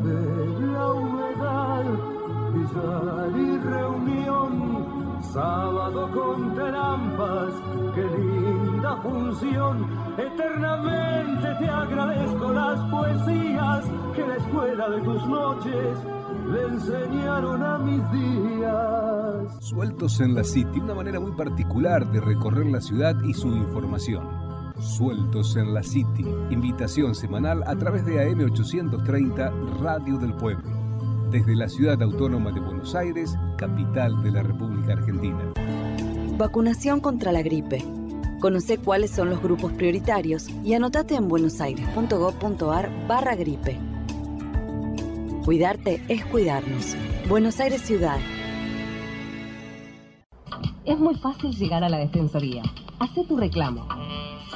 Café, la humedad, billar y reunión, sábado con trampas, qué linda función. Eternamente te agradezco las poesías que la escuela de tus noches le enseñaron a mis días. Sueltos en la City, una manera muy particular de recorrer la ciudad y su información. Sueltos en la City, invitación semanal a través de AM830 Radio del Pueblo, desde la ciudad autónoma de Buenos Aires, capital de la República Argentina. Vacunación contra la gripe. Conoce cuáles son los grupos prioritarios y anotate en buenosaires.gov.ar barra gripe. Cuidarte es cuidarnos. Buenos Aires Ciudad. Es muy fácil llegar a la Defensoría. Hacé tu reclamo.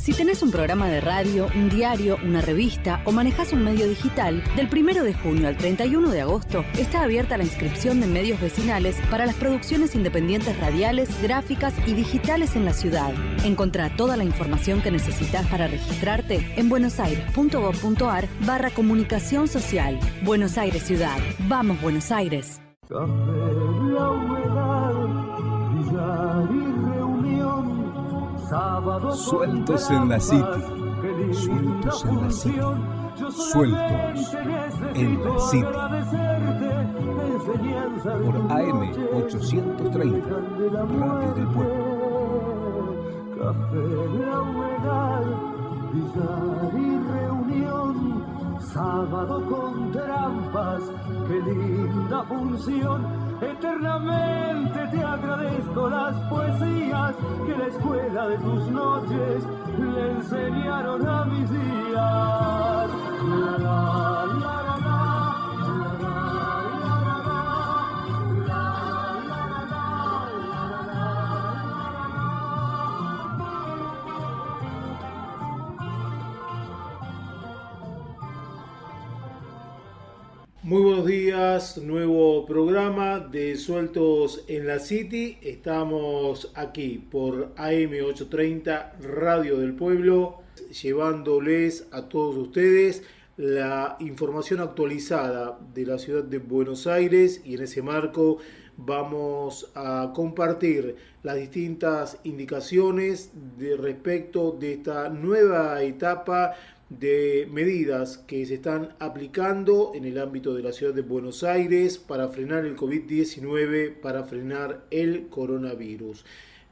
Si tenés un programa de radio, un diario, una revista o manejas un medio digital, del 1 de junio al 31 de agosto está abierta la inscripción de medios vecinales para las producciones independientes radiales, gráficas y digitales en la ciudad. Encontrá toda la información que necesitas para registrarte en buenosaires.gov.ar barra comunicación social. Buenos Aires Ciudad. Vamos Buenos Aires. Sueltos en la City. Sueltos en la City. Sueltos en la City. Por AM 830, Radio del Pueblo. Café, la humedad, billar y reunión, sábado con trampas, qué linda función Eternamente te agradezco las poesías que la escuela de tus noches le enseñaron a mis días. Muy buenos días, nuevo programa de Sueltos en la City. Estamos aquí por AM830 Radio del Pueblo, llevándoles a todos ustedes la información actualizada de la ciudad de Buenos Aires y en ese marco vamos a compartir las distintas indicaciones de respecto de esta nueva etapa de medidas que se están aplicando en el ámbito de la ciudad de Buenos Aires para frenar el COVID-19, para frenar el coronavirus.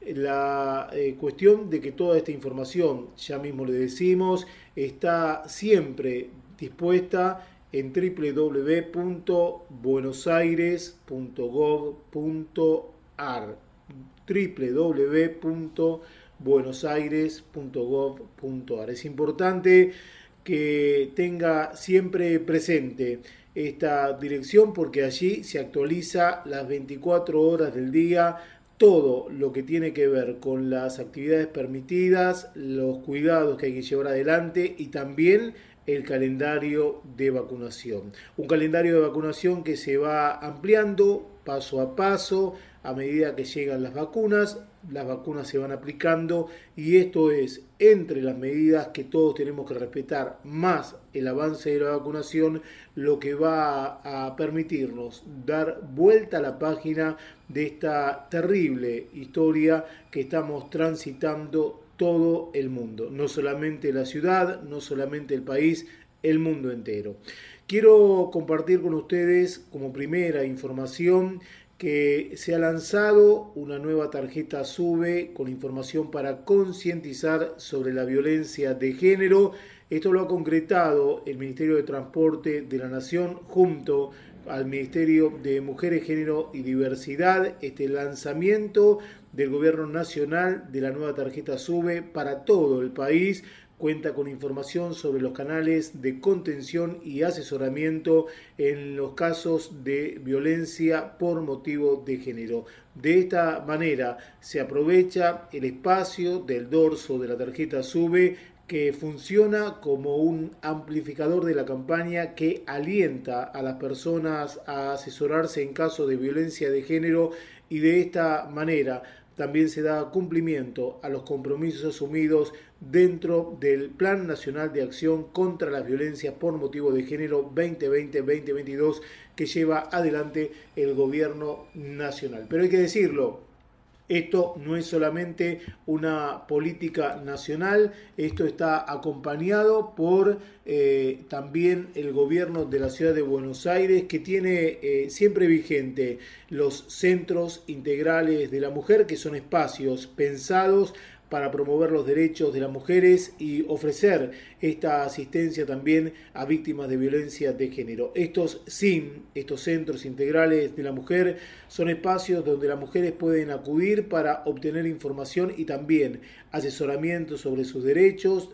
La eh, cuestión de que toda esta información, ya mismo le decimos, está siempre dispuesta en www.buenosaires.gov.ar www buenosaires.gov.ar. Es importante que tenga siempre presente esta dirección porque allí se actualiza las 24 horas del día todo lo que tiene que ver con las actividades permitidas, los cuidados que hay que llevar adelante y también el calendario de vacunación. Un calendario de vacunación que se va ampliando paso a paso a medida que llegan las vacunas, las vacunas se van aplicando y esto es entre las medidas que todos tenemos que respetar más el avance de la vacunación lo que va a permitirnos dar vuelta a la página de esta terrible historia que estamos transitando todo el mundo, no solamente la ciudad, no solamente el país, el mundo entero. Quiero compartir con ustedes como primera información que se ha lanzado una nueva tarjeta SUBE con información para concientizar sobre la violencia de género. Esto lo ha concretado el Ministerio de Transporte de la Nación junto al Ministerio de Mujeres, Género y Diversidad. Este lanzamiento del Gobierno Nacional de la nueva tarjeta SUBE para todo el país cuenta con información sobre los canales de contención y asesoramiento en los casos de violencia por motivo de género. De esta manera se aprovecha el espacio del dorso de la tarjeta SUBE que funciona como un amplificador de la campaña que alienta a las personas a asesorarse en caso de violencia de género y de esta manera también se da cumplimiento a los compromisos asumidos dentro del Plan Nacional de Acción contra las Violencias por Motivo de Género 2020-2022 que lleva adelante el Gobierno Nacional. Pero hay que decirlo, esto no es solamente una política nacional, esto está acompañado por eh, también el gobierno de la ciudad de Buenos Aires, que tiene eh, siempre vigente los centros integrales de la mujer, que son espacios pensados para promover los derechos de las mujeres y ofrecer esta asistencia también a víctimas de violencia de género. Estos SIM, estos centros integrales de la mujer, son espacios donde las mujeres pueden acudir para obtener información y también asesoramiento sobre sus derechos,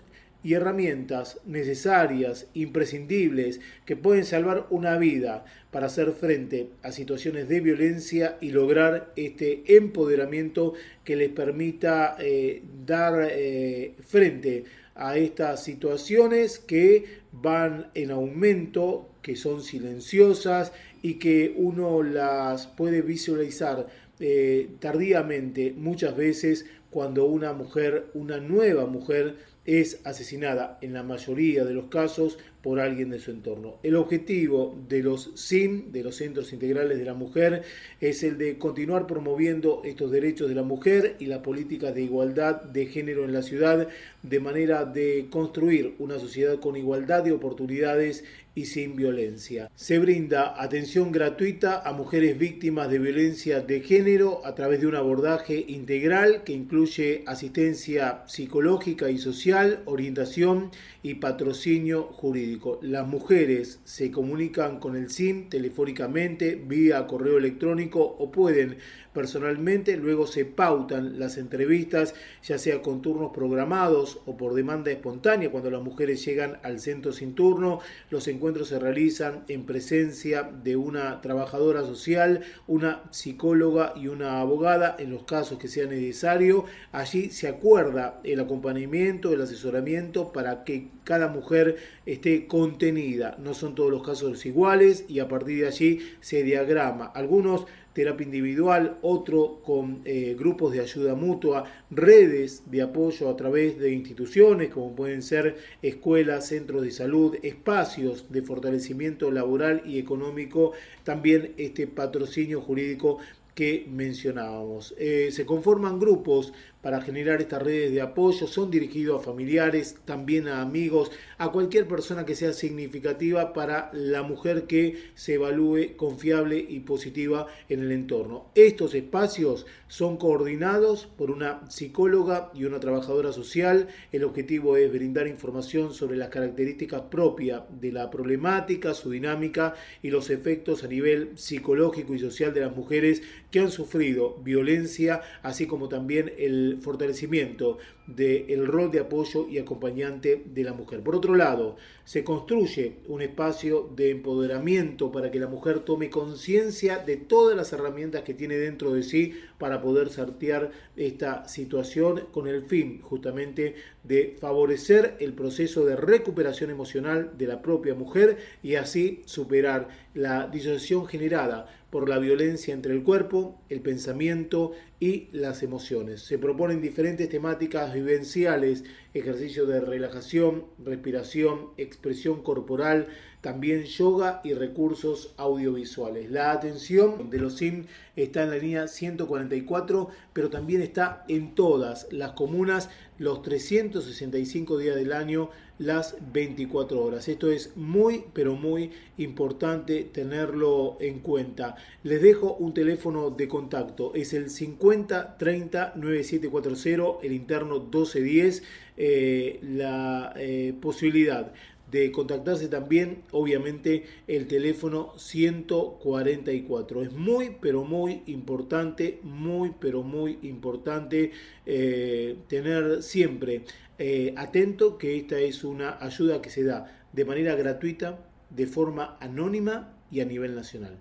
y herramientas necesarias, imprescindibles, que pueden salvar una vida para hacer frente a situaciones de violencia y lograr este empoderamiento que les permita eh, dar eh, frente a estas situaciones que van en aumento, que son silenciosas y que uno las puede visualizar eh, tardíamente muchas veces cuando una mujer, una nueva mujer, es asesinada en la mayoría de los casos por alguien de su entorno. El objetivo de los SIM, de los Centros Integrales de la Mujer, es el de continuar promoviendo estos derechos de la mujer y la política de igualdad de género en la ciudad, de manera de construir una sociedad con igualdad de oportunidades y sin violencia. Se brinda atención gratuita a mujeres víctimas de violencia de género a través de un abordaje integral que incluye asistencia psicológica y social, orientación y patrocinio jurídico. Las mujeres se comunican con el SIM telefónicamente, vía correo electrónico o pueden personalmente, luego se pautan las entrevistas, ya sea con turnos programados o por demanda espontánea, cuando las mujeres llegan al centro sin turno, los encuentros se realizan en presencia de una trabajadora social, una psicóloga y una abogada, en los casos que sea necesario, allí se acuerda el acompañamiento, el asesoramiento para que cada mujer esté contenida, no son todos los casos iguales y a partir de allí se diagrama. Algunos terapia individual, otro con eh, grupos de ayuda mutua, redes de apoyo a través de instituciones como pueden ser escuelas, centros de salud, espacios de fortalecimiento laboral y económico, también este patrocinio jurídico que mencionábamos. Eh, se conforman grupos para generar estas redes de apoyo, son dirigidos a familiares, también a amigos, a cualquier persona que sea significativa para la mujer que se evalúe confiable y positiva en el entorno. Estos espacios son coordinados por una psicóloga y una trabajadora social. El objetivo es brindar información sobre las características propias de la problemática, su dinámica y los efectos a nivel psicológico y social de las mujeres que han sufrido violencia, así como también el fortalecimiento del rol de apoyo y acompañante de la mujer. Por otro lado, se construye un espacio de empoderamiento para que la mujer tome conciencia de todas las herramientas que tiene dentro de sí para poder sortear esta situación con el fin justamente de favorecer el proceso de recuperación emocional de la propia mujer y así superar la disociación generada por la violencia entre el cuerpo, el pensamiento y las emociones. Se proponen diferentes temáticas vivenciales, ejercicios de relajación, respiración, expresión corporal, también yoga y recursos audiovisuales. La atención de los SIM está en la línea 144, pero también está en todas las comunas los 365 días del año, las 24 horas. Esto es muy, pero muy importante tenerlo en cuenta. Les dejo un teléfono de contacto, es el 50 30 9740, el interno 1210, eh, la eh, posibilidad de contactarse también, obviamente, el teléfono 144. Es muy, pero muy importante, muy, pero muy importante eh, tener siempre eh, atento que esta es una ayuda que se da de manera gratuita, de forma anónima y a nivel nacional.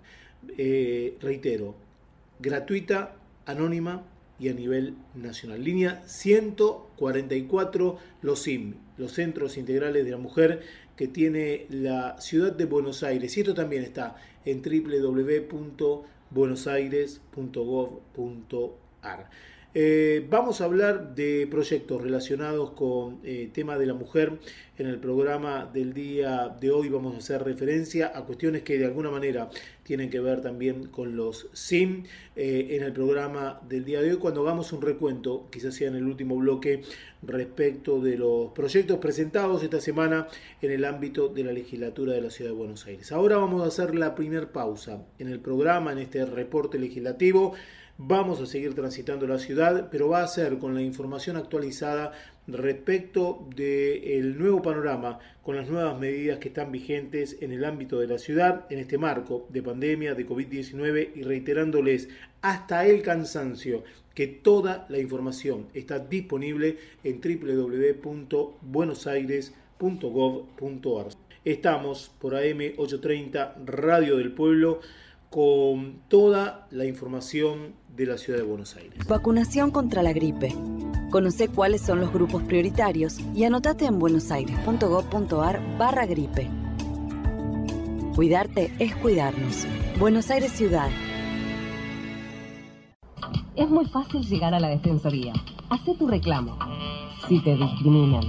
Eh, reitero, gratuita, anónima y a nivel nacional. Línea 144, los CIM, los Centros Integrales de la Mujer, que tiene la ciudad de Buenos Aires. Y esto también está en www.buenosaires.gov.ar. Eh, vamos a hablar de proyectos relacionados con eh, tema de la mujer. En el programa del día de hoy vamos a hacer referencia a cuestiones que de alguna manera tienen que ver también con los SIM. Eh, en el programa del día de hoy, cuando hagamos un recuento, quizás sea en el último bloque, respecto de los proyectos presentados esta semana en el ámbito de la legislatura de la Ciudad de Buenos Aires. Ahora vamos a hacer la primera pausa en el programa, en este reporte legislativo. Vamos a seguir transitando la ciudad, pero va a ser con la información actualizada respecto del nuevo panorama, con las nuevas medidas que están vigentes en el ámbito de la ciudad, en este marco de pandemia de COVID-19 y reiterándoles hasta el cansancio que toda la información está disponible en www.buenosaires.gov.ar. Estamos por AM830 Radio del Pueblo con toda la información de la ciudad de Buenos Aires. Vacunación contra la gripe. Conoce cuáles son los grupos prioritarios y anotate en buenosaires.gov.ar barra gripe. Cuidarte es cuidarnos. Buenos Aires Ciudad. Es muy fácil llegar a la Defensoría. Hacé tu reclamo. Si te discriminan.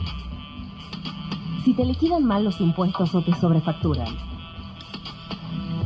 Si te liquidan mal los impuestos o te sobrefacturan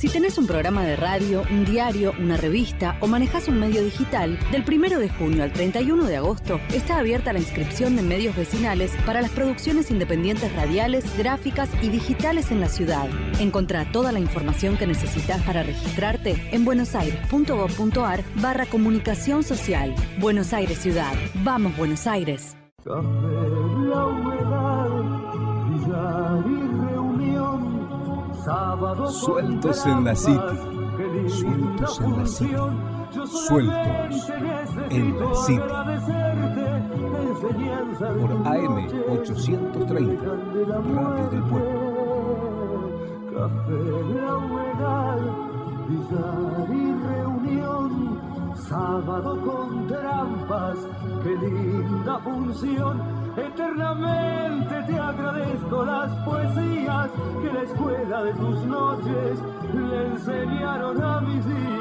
Si tenés un programa de radio, un diario, una revista o manejas un medio digital, del 1 de junio al 31 de agosto está abierta la inscripción de medios vecinales para las producciones independientes radiales, gráficas y digitales en la ciudad. Encontrá toda la información que necesitas para registrarte en buenosaires.gov.ar barra comunicación social. Buenos Aires Ciudad. Vamos Buenos Aires. Sueltos en la City. Sueltos en la City. Sueltos en la City. Por AM 830, Radio del Pueblo. Café y reunión, sábado con trampas, qué linda función Eternamente te agradezco las poesías que la escuela de tus noches le enseñaron a mis días.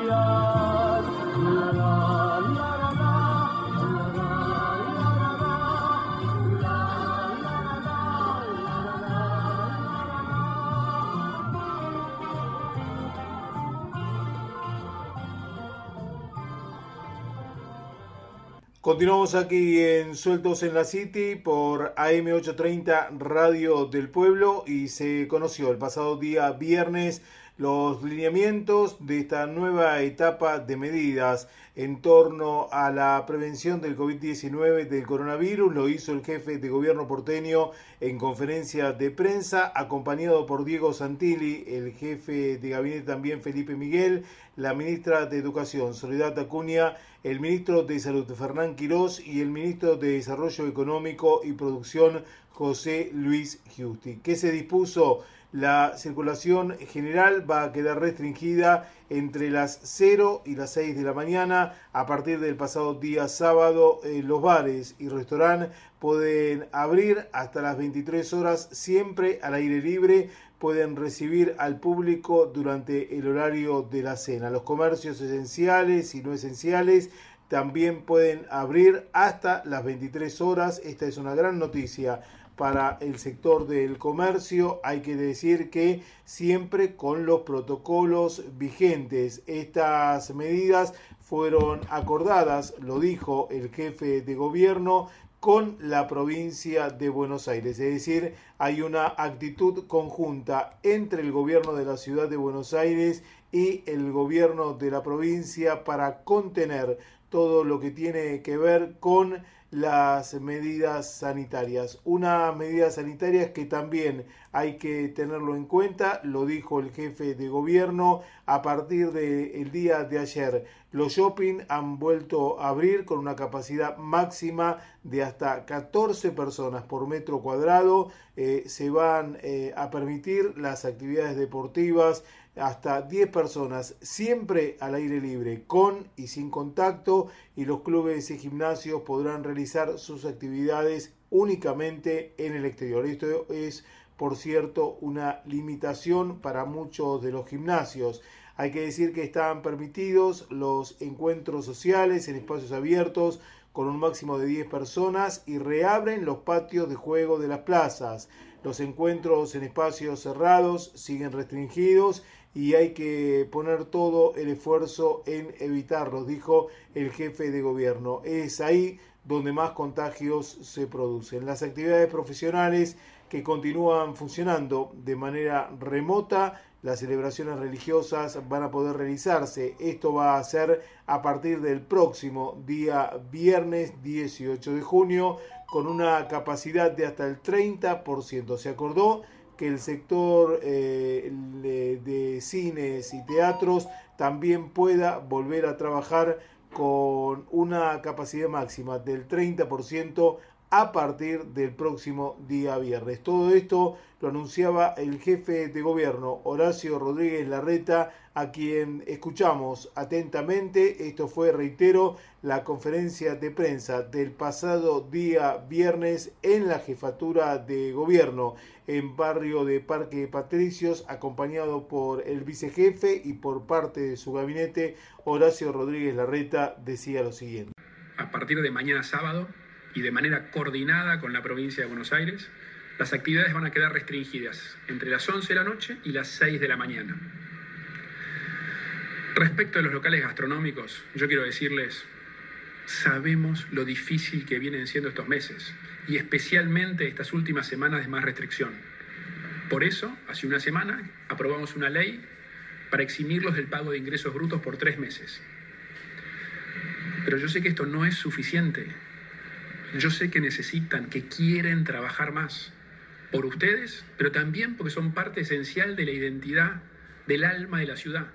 Continuamos aquí en Sueltos en la City por AM830 Radio del Pueblo y se conoció el pasado día viernes los lineamientos de esta nueva etapa de medidas en torno a la prevención del COVID-19 del coronavirus. Lo hizo el jefe de gobierno porteño en conferencia de prensa, acompañado por Diego Santilli, el jefe de gabinete también Felipe Miguel, la ministra de Educación Soledad Acuña, el ministro de Salud Fernán Quirós y el ministro de Desarrollo Económico y Producción José Luis Giusti. ¿Qué se dispuso? La circulación general va a quedar restringida entre las 0 y las 6 de la mañana. A partir del pasado día sábado, eh, los bares y restaurantes pueden abrir hasta las 23 horas, siempre al aire libre. Pueden recibir al público durante el horario de la cena. Los comercios esenciales y no esenciales también pueden abrir hasta las 23 horas. Esta es una gran noticia para el sector del comercio. Hay que decir que siempre con los protocolos vigentes. Estas medidas fueron acordadas, lo dijo el jefe de gobierno, con la provincia de Buenos Aires. Es decir, hay una actitud conjunta entre el gobierno de la ciudad de Buenos Aires y el gobierno de la provincia para contener todo lo que tiene que ver con las medidas sanitarias. Una medida sanitaria que también hay que tenerlo en cuenta, lo dijo el jefe de gobierno, a partir del día de ayer. Los shopping han vuelto a abrir con una capacidad máxima de hasta 14 personas por metro cuadrado. Eh, se van eh, a permitir las actividades deportivas hasta 10 personas, siempre al aire libre, con y sin contacto, y los clubes y gimnasios podrán realizar sus actividades únicamente en el exterior. Esto es, por cierto, una limitación para muchos de los gimnasios. Hay que decir que están permitidos los encuentros sociales en espacios abiertos con un máximo de 10 personas y reabren los patios de juego de las plazas. Los encuentros en espacios cerrados siguen restringidos y hay que poner todo el esfuerzo en evitarlos, dijo el jefe de gobierno. Es ahí donde más contagios se producen. Las actividades profesionales que continúan funcionando de manera remota, las celebraciones religiosas van a poder realizarse. Esto va a ser a partir del próximo día viernes 18 de junio con una capacidad de hasta el 30%. Se acordó que el sector eh, de, cines y teatros también pueda volver a trabajar con una capacidad máxima del 30% a partir del próximo día viernes. Todo esto lo anunciaba el jefe de gobierno, Horacio Rodríguez Larreta, a quien escuchamos atentamente. Esto fue, reitero, la conferencia de prensa del pasado día viernes en la jefatura de gobierno en barrio de Parque Patricios, acompañado por el vicejefe y por parte de su gabinete, Horacio Rodríguez Larreta, decía lo siguiente. A partir de mañana sábado y de manera coordinada con la provincia de Buenos Aires, las actividades van a quedar restringidas entre las 11 de la noche y las 6 de la mañana. Respecto a los locales gastronómicos, yo quiero decirles, sabemos lo difícil que vienen siendo estos meses y especialmente estas últimas semanas de más restricción. Por eso, hace una semana, aprobamos una ley para eximirlos del pago de ingresos brutos por tres meses. Pero yo sé que esto no es suficiente. Yo sé que necesitan, que quieren trabajar más por ustedes, pero también porque son parte esencial de la identidad, del alma de la ciudad.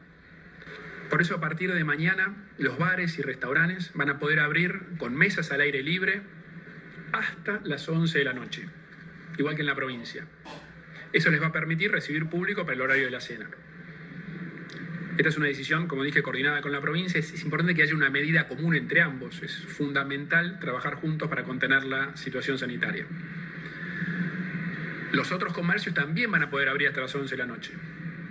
Por eso a partir de mañana los bares y restaurantes van a poder abrir con mesas al aire libre hasta las 11 de la noche, igual que en la provincia. Eso les va a permitir recibir público para el horario de la cena. Esta es una decisión, como dije, coordinada con la provincia. Es, importante que haya una medida común entre ambos. Es fundamental trabajar juntos para contener la situación sanitaria. Los otros comercios también van a poder abrir hasta las 11 de la noche.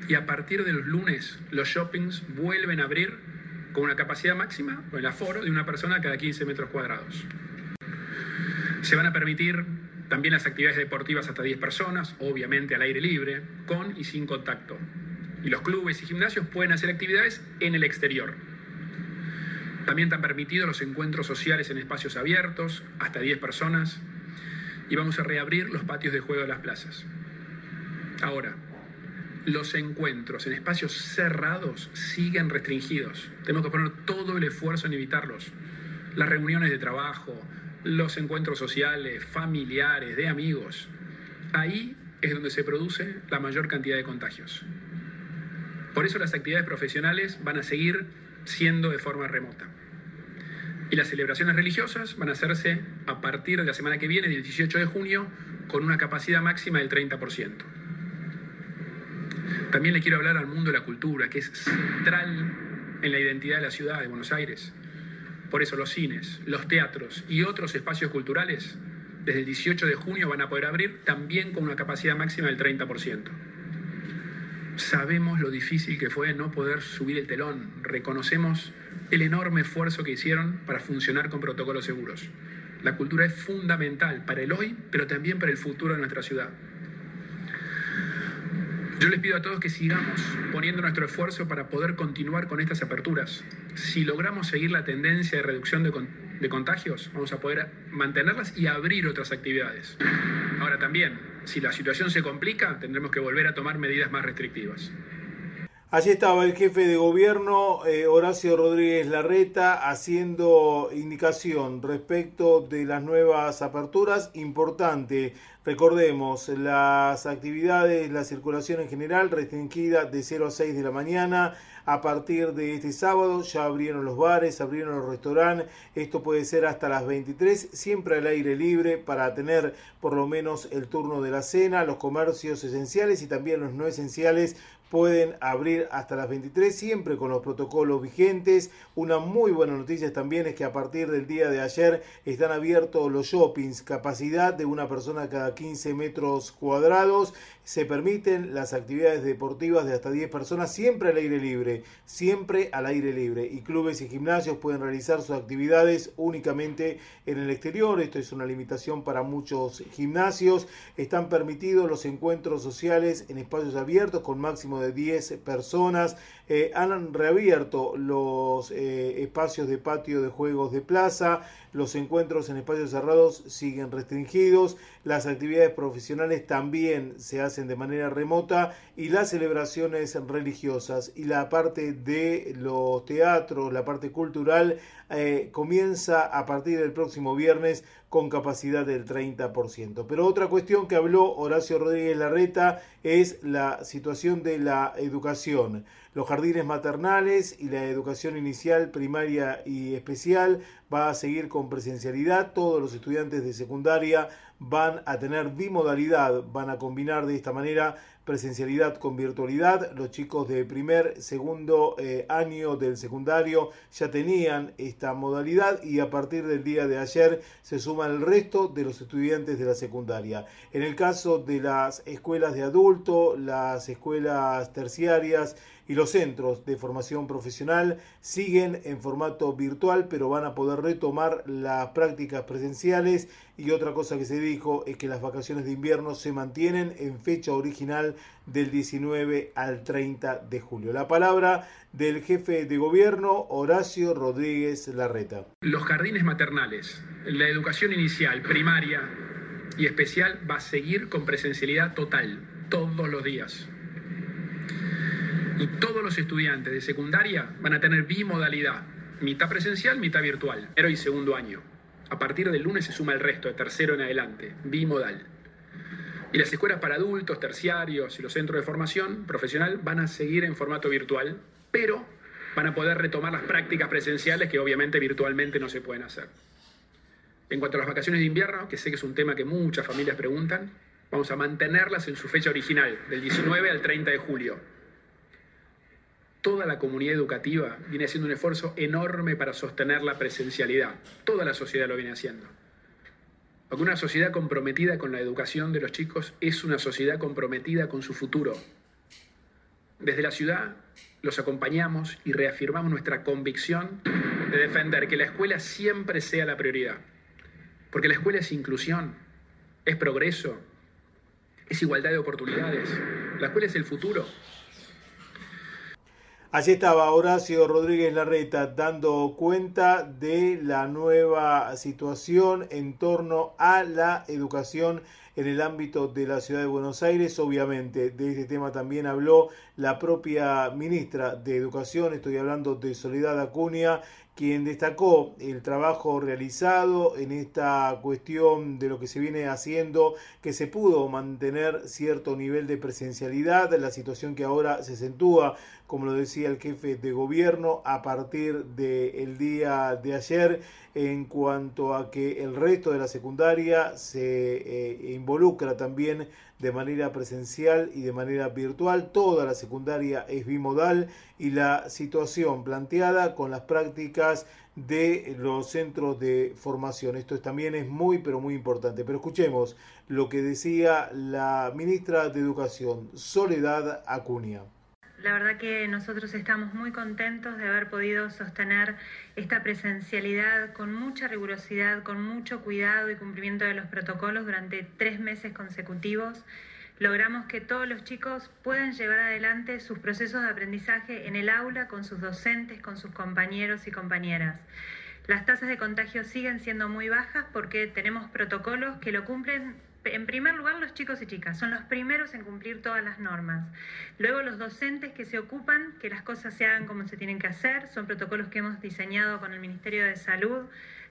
Y a partir de los lunes, los shoppings vuelven a abrir con una capacidad máxima, con el aforo de una persona cada 15 metros cuadrados. Se van a permitir también las actividades deportivas hasta 10 personas, obviamente al aire libre, con y sin contacto. Y los clubes y gimnasios pueden hacer actividades en el exterior. También están permitidos los encuentros sociales en espacios abiertos, hasta 10 personas, y vamos a reabrir los patios de juego de las plazas. Ahora, los encuentros en espacios cerrados siguen restringidos. Tenemos que poner todo el esfuerzo en evitarlos. Las reuniones de trabajo, los encuentros sociales, familiares, de amigos. Ahí es donde se produce la mayor cantidad de contagios. Por eso las actividades profesionales van a seguir siendo de forma remota. Y las celebraciones religiosas van a hacerse a partir de la semana que viene, del 18 de junio, con una capacidad máxima del 30%. También le quiero hablar al mundo de la cultura, que es central en la identidad de la ciudad de Buenos Aires. Por eso los cines, los teatros y otros espacios culturales desde el 18 de junio van a poder abrir también con una capacidad máxima del 30%. Sabemos lo difícil que fue no poder subir el telón, reconocemos el enorme esfuerzo que hicieron para funcionar con protocolos seguros. La cultura es fundamental para el hoy, pero también para el futuro de nuestra ciudad. Yo les pido a todos que sigamos poniendo nuestro esfuerzo para poder continuar con estas aperturas. Si logramos seguir la tendencia de reducción de, contagios, vamos a poder mantenerlas y abrir otras actividades. Ahora también, si la situación se complica, tendremos que volver a tomar medidas más restrictivas. Allí estaba el jefe de gobierno, eh, Horacio Rodríguez Larreta, haciendo indicación respecto de las nuevas aperturas. Importante, recordemos, las actividades, la circulación en general restringida de 0 a 6 de la mañana. A partir de este sábado ya abrieron los bares, abrieron los restaurantes. Esto puede ser hasta las 23, siempre al aire libre para tener por lo menos el turno de la cena, los comercios esenciales y también los no esenciales pueden abrir hasta las 23, siempre con los protocolos vigentes. Una muy buena noticia también es que a partir del día de ayer están abiertos los shoppings, capacidad de una persona cada 15 metros cuadrados. Se permiten las actividades deportivas de hasta 10 personas, siempre al aire libre, siempre al aire libre. Y clubes y gimnasios pueden realizar sus actividades únicamente en el exterior. Esto es una limitación para muchos gimnasios. Están permitidos los encuentros sociales en espacios abiertos con máximo de de 10 personas. Eh, han reabierto los eh, espacios de patio de juegos de plaza. Los encuentros en espacios cerrados siguen restringidos. Las actividades profesionales también se hacen de manera remota. Y las celebraciones religiosas y la parte de los teatros, la parte cultural, eh, comienza a partir del próximo viernes con capacidad del 30%. Pero otra cuestión que habló Horacio Rodríguez Larreta es la situación de la educación. Los jardines maternales y la educación inicial, primaria y especial va a seguir con presencialidad. Todos los estudiantes de secundaria van a tener bimodalidad, van a combinar de esta manera presencialidad con virtualidad. Los chicos de primer, segundo eh, año del secundario ya tenían esta modalidad y a partir del día de ayer se suman el resto de los estudiantes de la secundaria. En el caso de las escuelas de adulto, las escuelas terciarias, y los centros de formación profesional siguen en formato virtual, pero van a poder retomar las prácticas presenciales. Y otra cosa que se dijo es que las vacaciones de invierno se mantienen en fecha original del 19 al 30 de julio. La palabra del jefe de gobierno, Horacio Rodríguez Larreta. Los jardines maternales, la educación inicial, primaria y especial va a seguir con presencialidad total, todos los días y todos los estudiantes de secundaria van a tener bimodalidad, mitad presencial, mitad virtual, primero y segundo año. A partir del lunes se suma el resto, de tercero en adelante, bimodal. Y las escuelas para adultos, terciarios y los centros de formación profesional van a seguir en formato virtual, pero van a poder retomar las prácticas presenciales que obviamente virtualmente no se pueden hacer. En cuanto a las vacaciones de invierno, que sé que es un tema que muchas familias preguntan, vamos a mantenerlas en su fecha original, del 19 al 30 de julio toda la comunidad educativa viene haciendo un esfuerzo enorme para sostener la presencialidad. Toda la sociedad lo viene haciendo. Porque una sociedad comprometida con la educación de los chicos es una sociedad comprometida con su futuro. Desde la ciudad los acompañamos y reafirmamos nuestra convicción de defender que la escuela siempre sea la prioridad. Porque la escuela es inclusión, es progreso, es igualdad de oportunidades. La escuela es el futuro. Allí estaba Horacio Rodríguez Larreta dando cuenta de la nueva situación en torno a la educación en el ámbito de la ciudad de Buenos Aires. Obviamente, de este tema también habló la propia ministra de Educación, estoy hablando de Soledad Acuña, quien destacó el trabajo realizado en esta cuestión de lo que se viene haciendo, que se pudo mantener cierto nivel de presencialidad, la situación que ahora se acentúa, como lo decía el jefe de gobierno, a partir del día de ayer, en cuanto a que el resto de la secundaria se eh, involucra también de manera presencial y de manera virtual. Toda la secundaria es bimodal y la situación planteada con las prácticas de los centros de formación. Esto también es muy, pero muy importante. Pero escuchemos lo que decía la ministra de Educación, Soledad Acuña. La verdad que nosotros estamos muy contentos de haber podido sostener esta presencialidad con mucha rigurosidad, con mucho cuidado y cumplimiento de los protocolos durante tres meses consecutivos. Logramos que todos los chicos puedan llevar adelante sus procesos de aprendizaje en el aula con sus docentes, con sus compañeros y compañeras. Las tasas de contagio siguen siendo muy bajas porque tenemos protocolos que lo cumplen en primer lugar los chicos y chicas, son los primeros en cumplir todas las normas. Luego los docentes que se ocupan que las cosas se hagan como se tienen que hacer, son protocolos que hemos diseñado con el Ministerio de Salud.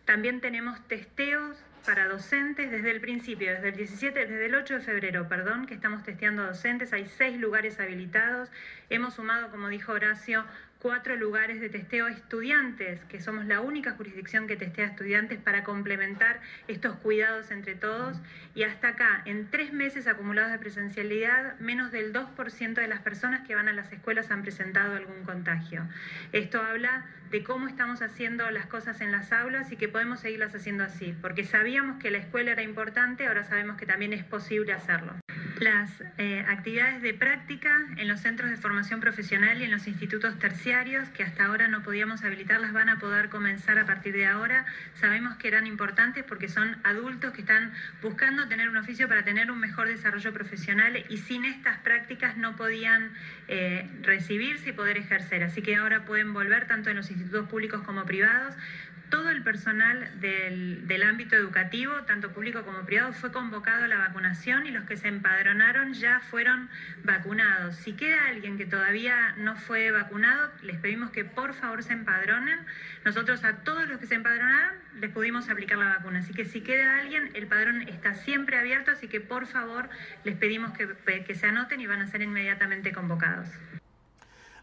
También tenemos testeos para docentes desde el principio, desde el 17, desde el 8 de febrero, perdón, que estamos testeando docentes, hay seis lugares habilitados. Hemos sumado, como dijo Horacio, cuatro lugares de testeo a estudiantes, que somos la única jurisdicción que testea estudiantes para complementar estos cuidados entre todos. Y hasta acá, en tres meses acumulados de presencialidad, menos del 2% de las personas que van a las escuelas han presentado algún contagio. Esto habla de cómo estamos haciendo las cosas en las aulas y que podemos seguirlas haciendo así, porque sabíamos que la escuela era importante, ahora sabemos que también es posible hacerlo. Las eh, actividades de práctica en los centros de formación profesional y en los institutos terciarios, que hasta ahora no podíamos habilitarlas, van a poder comenzar a partir de ahora. Sabemos que eran importantes porque son adultos que están buscando tener un oficio para tener un mejor desarrollo profesional y sin estas prácticas no podían eh, recibirse y poder ejercer. Así que ahora pueden volver tanto en los institutos públicos como privados todo el personal del, ámbito educativo, tanto público como privado, fue convocado a la vacunación y los que se empadronaron ya fueron vacunados. Si queda alguien que todavía no fue vacunado, les pedimos que por favor se empadronen. Nosotros a todos los que se empadronaron les pudimos aplicar la vacuna. Así que si queda alguien, el padrón está siempre abierto, así que por favor les pedimos que, que se anoten y van a ser inmediatamente convocados.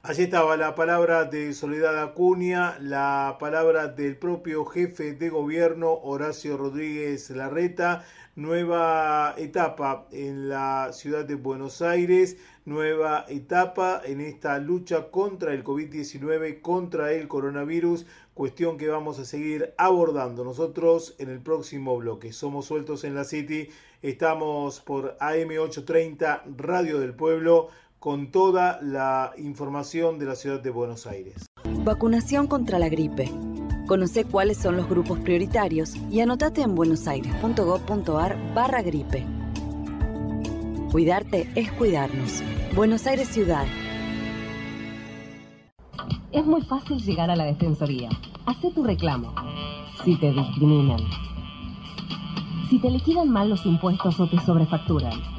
Allí estaba la palabra de Soledad Acuña, la palabra del propio jefe de gobierno Horacio Rodríguez Larreta, nueva etapa en la ciudad de Buenos Aires, nueva etapa en esta lucha contra el COVID-19, contra el coronavirus, cuestión que vamos a seguir abordando nosotros en el próximo bloque. Somos sueltos en la City, estamos por AM830 Radio del Pueblo con toda la información de la ciudad de Buenos Aires. Vacunación contra la gripe. Conoce cuáles son los grupos prioritarios y anotate en buenosaires.gov.ar barra gripe. Cuidarte es cuidarnos. Buenos Aires Ciudad. Es muy fácil llegar a la Defensoría. Hacé tu reclamo. Si te discriminan. Si te liquidan mal los impuestos o te sobrefacturan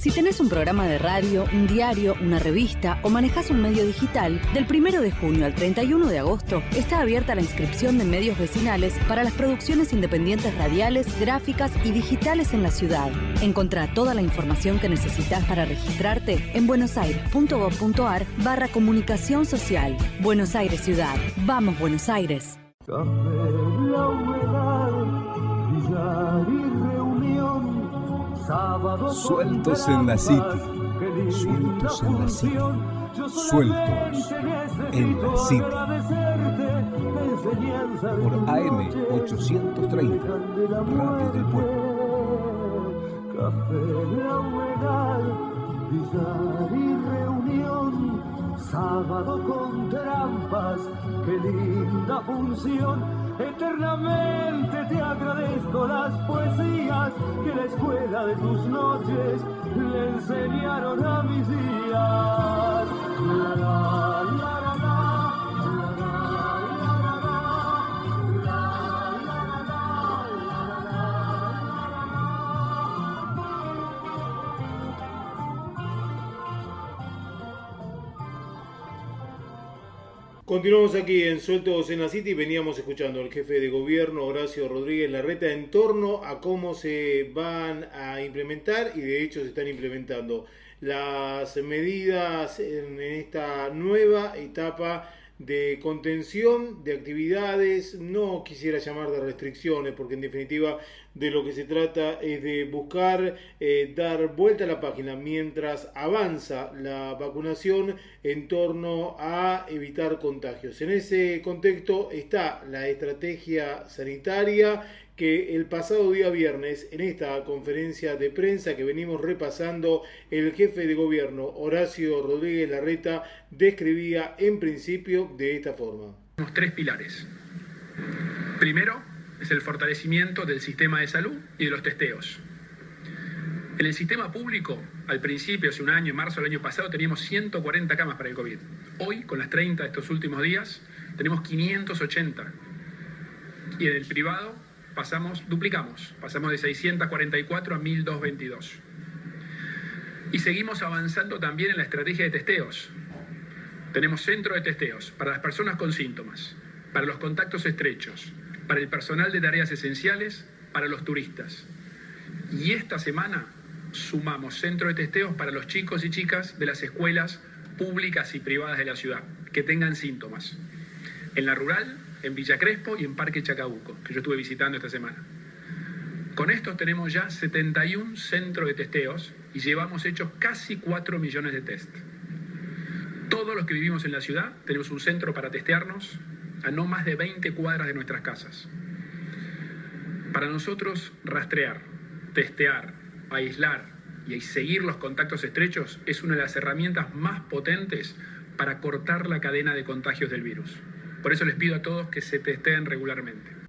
Si tenés un programa de radio, un diario, una revista o manejas un medio digital, del 1 de junio al 31 de agosto está abierta la inscripción de medios vecinales para las producciones independientes radiales, gráficas y digitales en la ciudad. Encontrá toda la información que necesitas para registrarte en buenosaires.gov.ar barra comunicación social. Buenos Aires Ciudad. Vamos Buenos Aires. Sueltos en la City. Sueltos en la City. Sueltos en la City. Por AM 830, Radio del Pueblo. Café la humedad, y reunión, sábado con trampas, qué linda función Eternamente te agradezco las poesías que la escuela de tus noches le enseñaron a mis días. Continuamos aquí en Sueltos en la City. Veníamos escuchando al jefe de gobierno Horacio Rodríguez Larreta en torno a cómo se van a implementar y de hecho se están implementando las medidas en esta nueva etapa de contención de actividades, no quisiera llamar de restricciones, porque en definitiva de lo que se trata es de buscar eh, dar vuelta a la página mientras avanza la vacunación en torno a evitar contagios. En ese contexto está la estrategia sanitaria que el pasado día viernes, en esta conferencia de prensa que venimos repasando, el jefe de gobierno, Horacio Rodríguez Larreta, describía en principio de esta forma. Tres pilares. Primero es el fortalecimiento del sistema de salud y de los testeos. En el sistema público, al principio, hace un año, en marzo del año pasado, teníamos 140 camas para el COVID. Hoy, con las 30 de estos últimos días, tenemos 580. Y en el privado pasamos, duplicamos, pasamos de 644 a 1222. Y seguimos avanzando también en la estrategia de testeos. Tenemos centro de testeos para las personas con síntomas, para los contactos estrechos, para el personal de tareas esenciales, para los turistas. Y esta semana sumamos centro de testeos para los chicos y chicas de las escuelas públicas y privadas de la ciudad que tengan síntomas. En la rural, en Villa Crespo y en Parque Chacabuco, que yo estuve visitando esta semana. Con estos tenemos ya 71 centros de testeos y llevamos hechos casi 4 millones de test. Todos los que vivimos en la ciudad tenemos un centro para testearnos a no más de 20 cuadras de nuestras casas. Para nosotros, rastrear, testear, aislar y seguir los contactos estrechos es una de las herramientas más potentes para cortar la cadena de contagios del virus. Por eso les pido a todos que se testeen regularmente.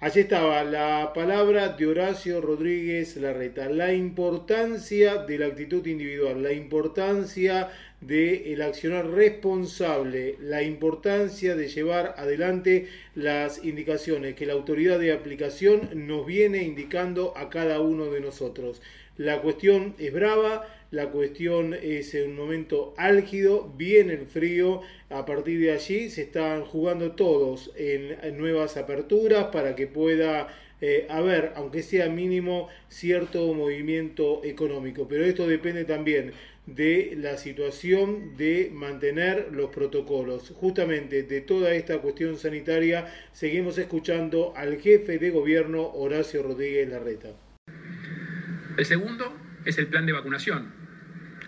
Allí estaba la palabra de Horacio Rodríguez Larreta, la importancia de la actitud individual, la importancia del accionar responsable, la importancia de llevar adelante las indicaciones que la autoridad de aplicación nos viene indicando a cada uno de nosotros. La cuestión es brava, la cuestión es en un momento álgido, viene el frío, a partir de allí se están jugando todos en, nuevas aperturas para que pueda eh, haber, aunque sea mínimo, cierto movimiento económico. Pero esto depende también de la situación de mantener los protocolos. Justamente de toda esta cuestión sanitaria seguimos escuchando al jefe de gobierno Horacio Rodríguez Larreta. El segundo es el plan de vacunación.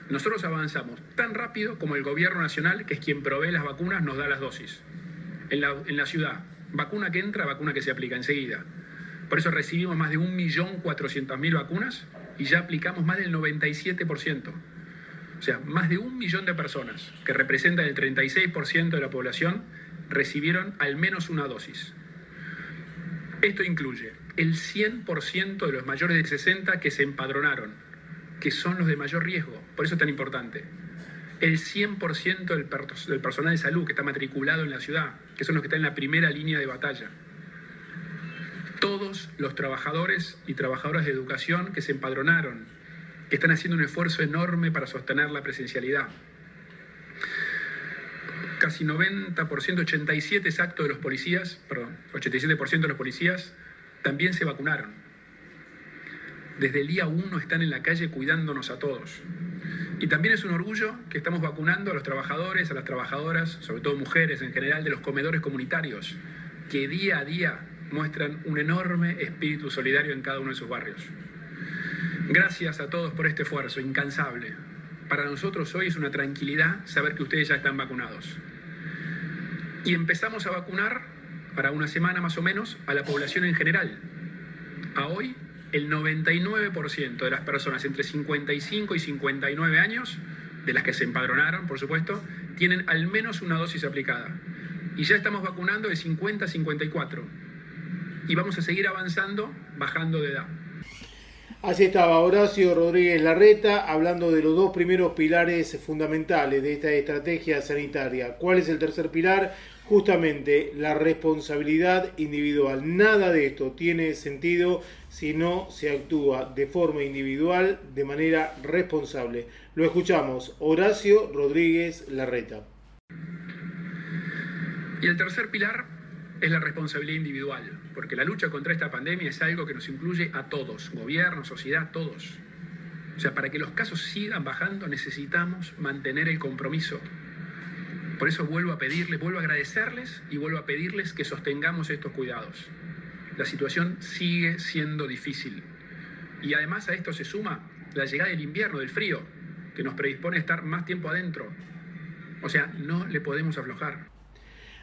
Nosotros avanzamos tan rápido como el gobierno nacional, que es quien provee las vacunas, nos da las dosis. En la, ciudad, vacuna que entra, vacuna que se aplica enseguida. Por eso recibimos más de 1.400.000 vacunas y ya aplicamos más del 97%. O sea, más de un millón de personas, que representan el 36% de la población, recibieron al menos una dosis. Esto incluye el 100% de los mayores de 60 que se empadronaron, que son los de mayor riesgo, por eso es tan importante. El 100% del, del personal de salud que está matriculado en la ciudad, que son los que están en la primera línea de batalla. Todos los trabajadores y trabajadoras de educación que se empadronaron, que están haciendo un esfuerzo enorme para sostener la presencialidad. Casi 90%, 87 exacto de los policías, perdón, 87% de los policías también se vacunaron. Desde el día uno están en la calle cuidándonos a todos. Y también es un orgullo que estamos vacunando a los trabajadores, a las trabajadoras, sobre todo mujeres en general, de los comedores comunitarios, que día a día muestran un enorme espíritu solidario en cada uno de sus barrios. Gracias a todos por este esfuerzo incansable. Para nosotros hoy es una tranquilidad saber que ustedes ya están vacunados. Y empezamos a vacunar para una semana más o menos a la población en general. A hoy, el 99% de las personas entre 55 y 59 años, de las que se empadronaron, por supuesto, tienen al menos una dosis aplicada. Y ya estamos vacunando de 50 a 54. Y vamos a seguir avanzando, bajando de edad. Así estaba Horacio Rodríguez Larreta hablando de los dos primeros pilares fundamentales de esta estrategia sanitaria. ¿Cuál es el tercer pilar? justamente la responsabilidad individual. Nada de esto tiene sentido si no se actúa de forma individual, de manera responsable. Lo escuchamos, Horacio Rodríguez Larreta. Y el tercer pilar es la responsabilidad individual, porque la lucha contra esta pandemia es algo que nos incluye a todos, gobierno, sociedad, todos. O sea, para que los casos sigan bajando necesitamos mantener el compromiso por eso vuelvo a pedirles, vuelvo a agradecerles y vuelvo a pedirles que sostengamos estos cuidados. La situación sigue siendo difícil. Y además a esto se suma la llegada del invierno, del frío, que nos predispone a estar más tiempo adentro. O sea, no le podemos aflojar.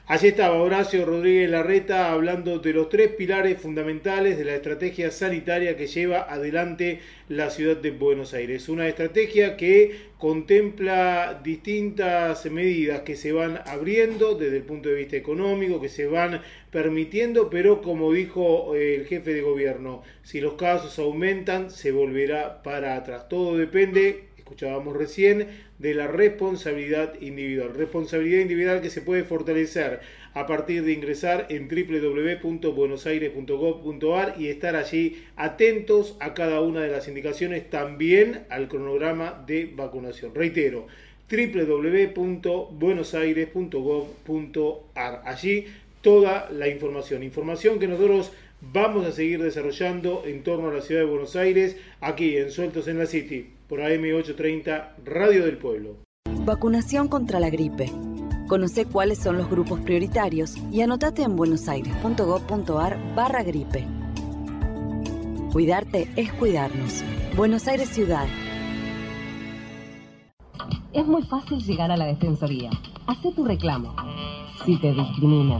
Allí estaba Horacio Rodríguez Larreta hablando de los tres pilares fundamentales de la estrategia sanitaria que lleva adelante la ciudad de Buenos Aires. Una estrategia que contempla distintas medidas que se van abriendo desde el punto de vista económico, que se van permitiendo, pero como dijo el jefe de gobierno, si los casos aumentan, se volverá para atrás. Todo depende escuchábamos recién, de la responsabilidad individual. Responsabilidad individual que se puede fortalecer a partir de ingresar en www.buenosaires.gov.ar y estar allí atentos a cada una de las indicaciones, también al cronograma de vacunación. Reitero, www.buenosaires.gov.ar. Allí toda la información, información que nosotros vamos a seguir desarrollando en torno a la ciudad de Buenos Aires, aquí en Sueltos en la City, por AM830, Radio del Pueblo. Vacunación contra la gripe. Conoce cuáles son los grupos prioritarios y anotate en buenosaires.gov.ar barra gripe. Cuidarte es cuidarnos. Buenos Aires Ciudad. Es muy fácil llegar a la Defensoría. Hacé tu reclamo. Si te discriminan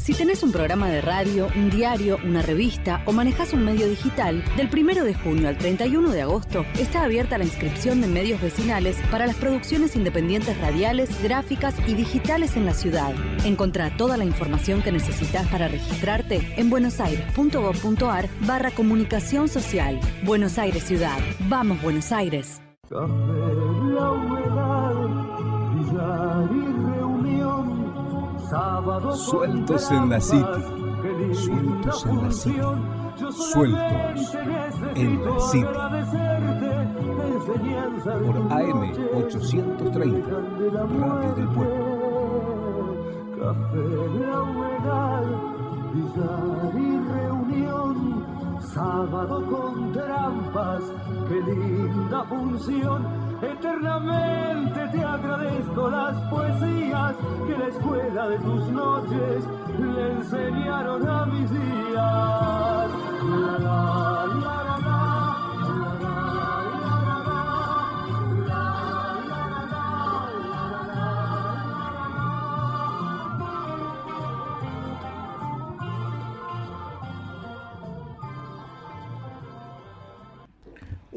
Si tenés un programa de radio, un diario, una revista o manejas un medio digital, del 1 de junio al 31 de agosto está abierta la inscripción de medios vecinales para las producciones independientes radiales, gráficas y digitales en la ciudad. Encontrá toda la información que necesitas para registrarte en buenosaires.gov.ar barra comunicación social. Buenos Aires Ciudad. Vamos Buenos Aires. Sueltos en la City. Sueltos en la City. Sueltos en la City. Por AM 830, Radio del Pueblo. Café de la humedad, billar y reunión, sábado con trampas, qué linda función Eternamente te agradezco las poesías que la escuela de tus noches le enseñaron a mis días.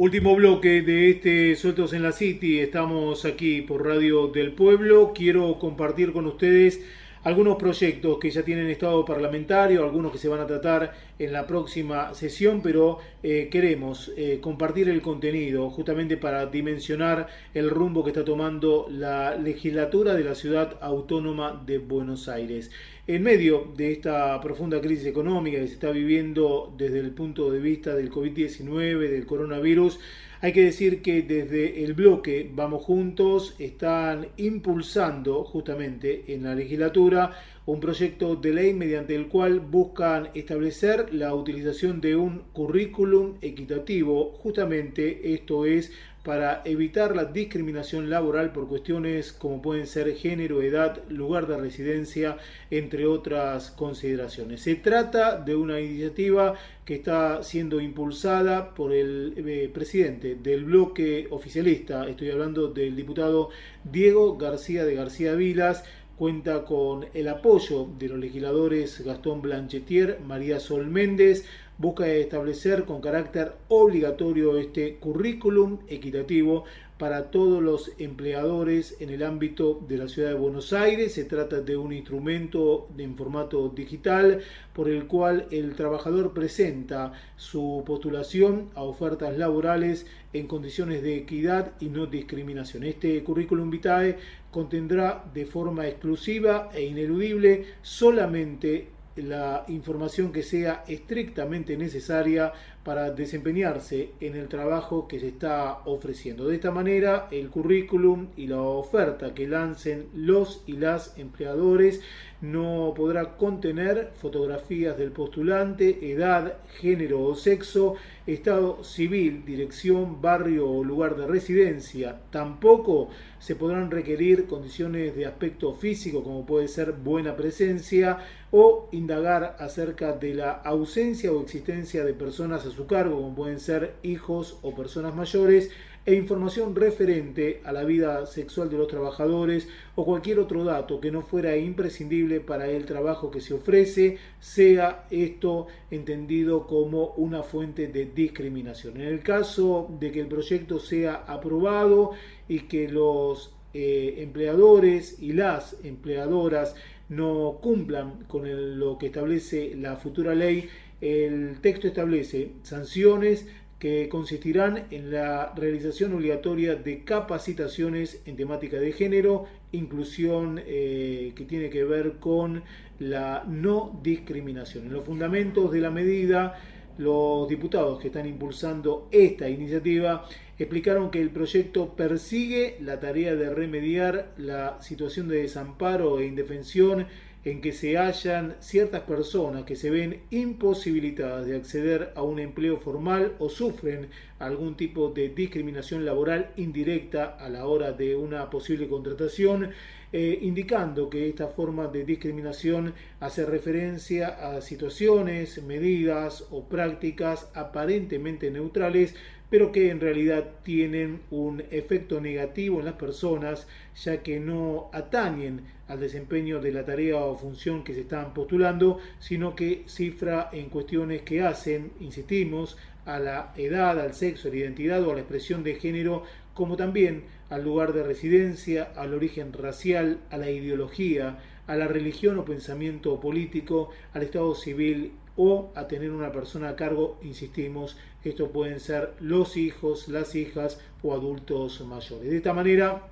Último bloque de este Sueltos en la City. Estamos aquí por Radio del Pueblo. Quiero compartir con ustedes algunos proyectos que ya tienen estado parlamentario, algunos que se van a tratar en la próxima sesión, pero eh, queremos eh, compartir el contenido justamente para dimensionar el rumbo que está tomando la legislatura de la ciudad autónoma de Buenos Aires. En medio de esta profunda crisis económica que se está viviendo desde el punto de vista del COVID-19, del coronavirus, hay que decir que desde el bloque Vamos Juntos están impulsando justamente en la legislatura un proyecto de ley mediante el cual buscan establecer la utilización de un currículum equitativo. Justamente esto es para evitar la discriminación laboral por cuestiones como pueden ser género, edad, lugar de residencia, entre otras consideraciones. Se trata de una iniciativa que está siendo impulsada por el eh, presidente del bloque oficialista, estoy hablando del diputado Diego García de García Vilas, cuenta con el apoyo de los legisladores Gastón Blanchetier, María Sol Méndez, busca establecer con carácter obligatorio este currículum equitativo para todos los empleadores en el ámbito de la ciudad de Buenos Aires. Se trata de un instrumento en formato digital por el cual el trabajador presenta su postulación a ofertas laborales en condiciones de equidad y no discriminación. Este currículum vitae contendrá de forma exclusiva e ineludible solamente la información que sea estrictamente necesaria para desempeñarse en el trabajo que se está ofreciendo. De esta manera, el currículum y la oferta que lancen los y las empleadores no podrá contener fotografías del postulante, edad, género o sexo, estado civil, dirección, barrio o lugar de residencia. Tampoco se podrán requerir condiciones de aspecto físico como puede ser buena presencia o indagar acerca de la ausencia o existencia de personas a su cargo como pueden ser hijos o personas mayores e información referente a la vida sexual de los trabajadores o cualquier otro dato que no fuera imprescindible para el trabajo que se ofrece, sea esto entendido como una fuente de discriminación. En el caso de que el proyecto sea aprobado y que los eh, empleadores y las empleadoras no cumplan con lo que establece la futura ley, el texto establece sanciones que consistirán en la realización obligatoria de capacitaciones en temática de género, inclusión eh, que tiene que ver con la no discriminación. En los fundamentos de la medida, los diputados que están impulsando esta iniciativa explicaron que el proyecto persigue la tarea de remediar la situación de desamparo e indefensión en que se hallan ciertas personas que se ven imposibilitadas de acceder a un empleo formal o sufren algún tipo de discriminación laboral indirecta a la hora de una posible contratación, eh, indicando que esta forma de discriminación hace referencia a situaciones, medidas o prácticas aparentemente neutrales pero que en realidad tienen un efecto negativo en las personas, ya que no atañen al desempeño de la tarea o función que se están postulando, sino que cifra en cuestiones que hacen, insistimos, a la edad, al sexo, a la identidad o a la expresión de género, como también al lugar de residencia, al origen racial, a la ideología, a la religión o pensamiento político, al estado civil o a tener una persona a cargo, insistimos, esto pueden ser los hijos, las hijas o adultos mayores. De esta manera,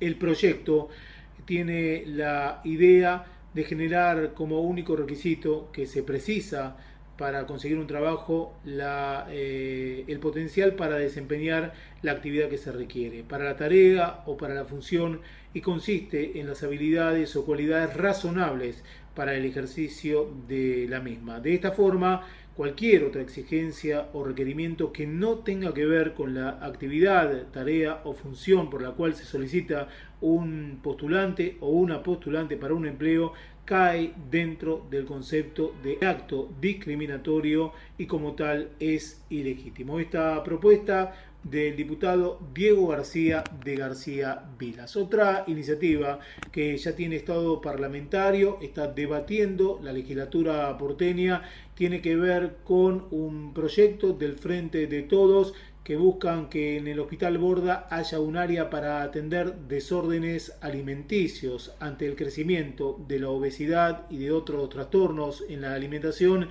el proyecto tiene la idea de generar como único requisito que se precisa para conseguir un trabajo eh, el potencial para desempeñar la actividad que se requiere, para la tarea o para la función y consiste en las habilidades o cualidades razonables para el ejercicio de la misma. De esta forma, cualquier otra exigencia o requerimiento que no tenga que ver con la actividad, tarea o función por la cual se solicita un postulante o una postulante para un empleo cae dentro del concepto de acto discriminatorio y como tal es ilegítimo. Esta propuesta del diputado Diego García de García Vilas. Otra iniciativa que ya tiene estado parlamentario, está debatiendo la legislatura porteña, tiene que ver con un proyecto del Frente de Todos que buscan que en el Hospital Borda haya un área para atender desórdenes alimenticios ante el crecimiento de la obesidad y de otros trastornos en la alimentación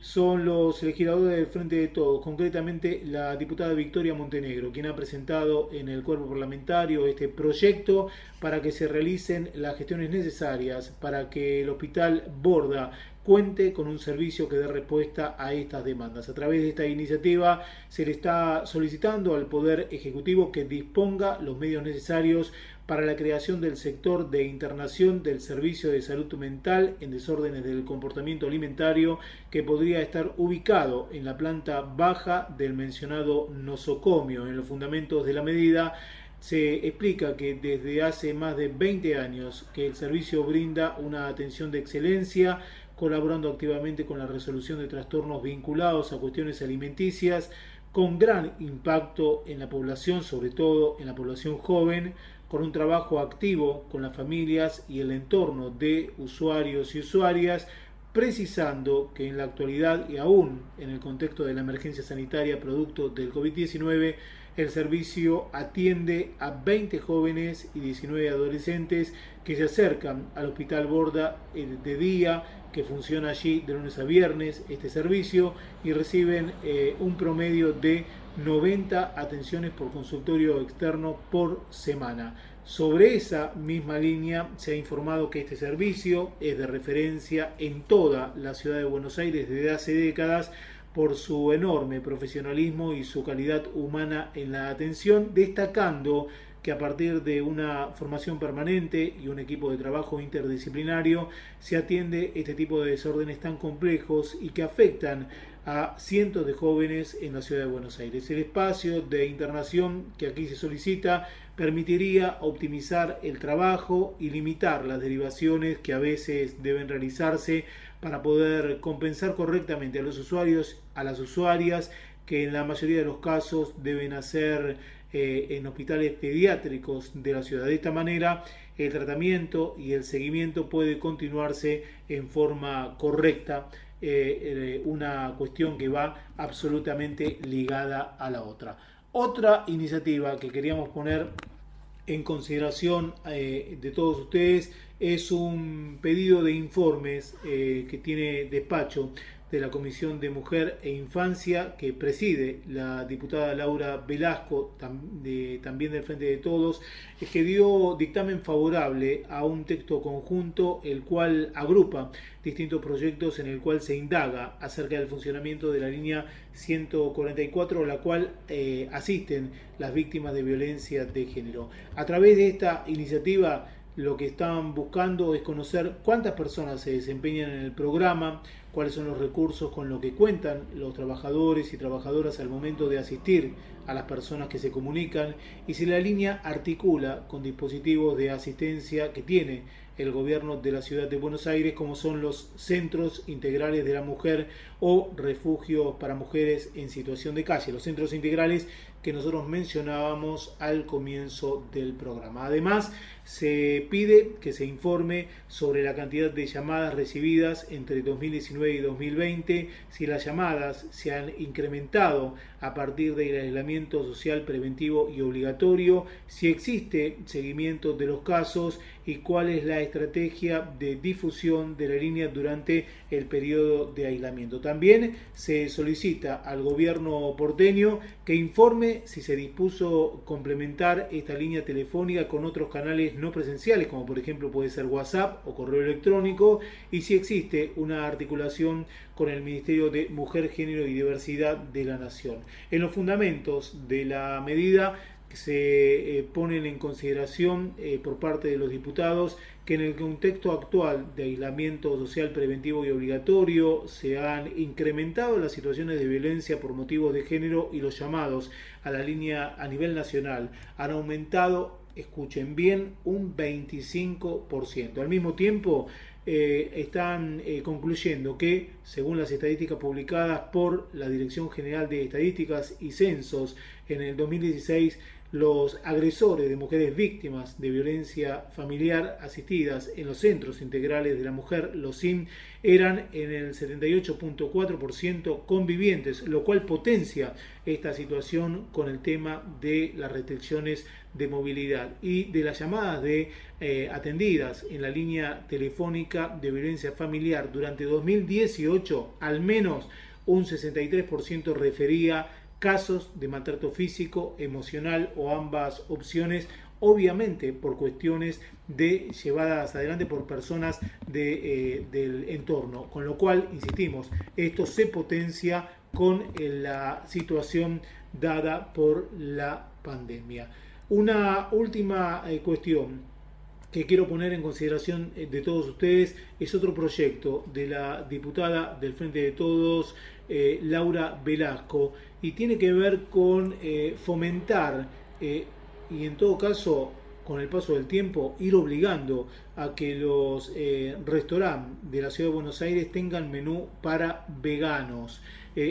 son los legisladores del Frente de Todos, concretamente la diputada Victoria Montenegro, quien ha presentado en el cuerpo parlamentario este proyecto para que se realicen las gestiones necesarias para que el hospital Borda cuente con un servicio que dé respuesta a estas demandas. A través de esta iniciativa se le está solicitando al Poder Ejecutivo que disponga los medios necesarios para la creación del sector de internación del servicio de salud mental en desórdenes del comportamiento alimentario que podría estar ubicado en la planta baja del mencionado nosocomio. En los fundamentos de la medida se explica que desde hace más de 20 años que el servicio brinda una atención de excelencia colaborando activamente con la resolución de trastornos vinculados a cuestiones alimenticias, con gran impacto en la población, sobre todo en la población joven, con un trabajo activo con las familias y el entorno de usuarios y usuarias, precisando que en la actualidad y aún en el contexto de la emergencia sanitaria producto del COVID-19, el servicio atiende a 20 jóvenes y 19 adolescentes que se acercan al Hospital Borda eh, de día, que funciona allí de lunes a viernes este servicio y reciben eh, un promedio de 90 atenciones por consultorio externo por semana. Sobre esa misma línea se ha informado que este servicio es de referencia en toda la ciudad de Buenos Aires desde hace décadas por su enorme profesionalismo y su calidad humana en la atención, destacando que a partir de una formación permanente y un equipo de trabajo interdisciplinario se atiende este tipo de desórdenes tan complejos y que afectan a cientos de jóvenes en la ciudad de Buenos Aires. El espacio de internación que aquí se solicita permitiría optimizar el trabajo y limitar las derivaciones que a veces deben realizarse para poder compensar correctamente a los usuarios, a las usuarias, que en la mayoría de los casos deben hacer eh, en hospitales pediátricos de la ciudad. De esta manera, el tratamiento y el seguimiento puede continuarse en forma correcta eh, eh, una cuestión que va absolutamente ligada a la otra. Otra iniciativa que queríamos poner en consideración eh, de todos ustedes es un pedido de informes que tiene despacho de la Comisión de Mujer e Infancia que preside la diputada Laura Velasco, también del Frente de Todos, que dio dictamen favorable a un texto conjunto el cual agrupa distintos proyectos en el cual se indaga acerca del funcionamiento de la línea 144, a la cual eh, asisten las víctimas de violencia de género. A través de esta iniciativa, lo que están buscando es conocer cuántas personas se desempeñan en el programa, cuáles son los recursos con los que cuentan los trabajadores y trabajadoras al momento de asistir a las personas que se comunican y si la línea articula con dispositivos de asistencia que tiene el gobierno de la ciudad de Buenos Aires, como son los centros integrales de la mujer o refugios para mujeres en situación de calle, los centros integrales que nosotros mencionábamos al comienzo del programa. Además, se pide que se informe sobre la cantidad de llamadas recibidas entre 2019 y 2020, si las llamadas se han incrementado a partir del aislamiento social preventivo y obligatorio, si existe seguimiento de los casos y cuál es la estrategia de difusión de la línea durante el periodo de aislamiento. También se solicita al gobierno porteño que informe si se dispuso complementar esta línea telefónica con otros canales no presenciales, como por ejemplo puede ser WhatsApp o correo electrónico, y si existe una articulación con el Ministerio de Mujer, Género y Diversidad de la Nación. En los fundamentos de la medida se eh, ponen en consideración eh, por parte de los diputados que en el contexto actual de aislamiento social preventivo y obligatorio se han incrementado las situaciones de violencia por motivos de género y los llamados a la línea a nivel nacional han aumentado, escuchen bien, un 25%. Al mismo tiempo, eh, están concluyendo que, según las estadísticas publicadas por la Dirección General de Estadísticas y Censos en el 2016, los agresores de mujeres víctimas de violencia familiar asistidas en los centros integrales de la mujer, los SIM, eran en el 78.4% convivientes, lo cual potencia esta situación con el tema de las restricciones de movilidad y de las llamadas de eh, atendidas en la línea telefónica de violencia familiar. Durante 2018, al menos un 63% refería casos de maltrato físico, emocional o ambas opciones, obviamente por cuestiones de llevadas adelante por personas eh, del entorno. Con lo cual, insistimos, esto se potencia con eh, la situación dada por la pandemia. Una última eh, cuestión que quiero poner en consideración de todos ustedes es otro proyecto de la diputada del Frente de Todos, Laura Velasco, y tiene que ver con eh, fomentar eh, y en todo caso con el paso del tiempo ir obligando a que los eh, restaurantes de la ciudad de Buenos Aires tengan menú para veganos.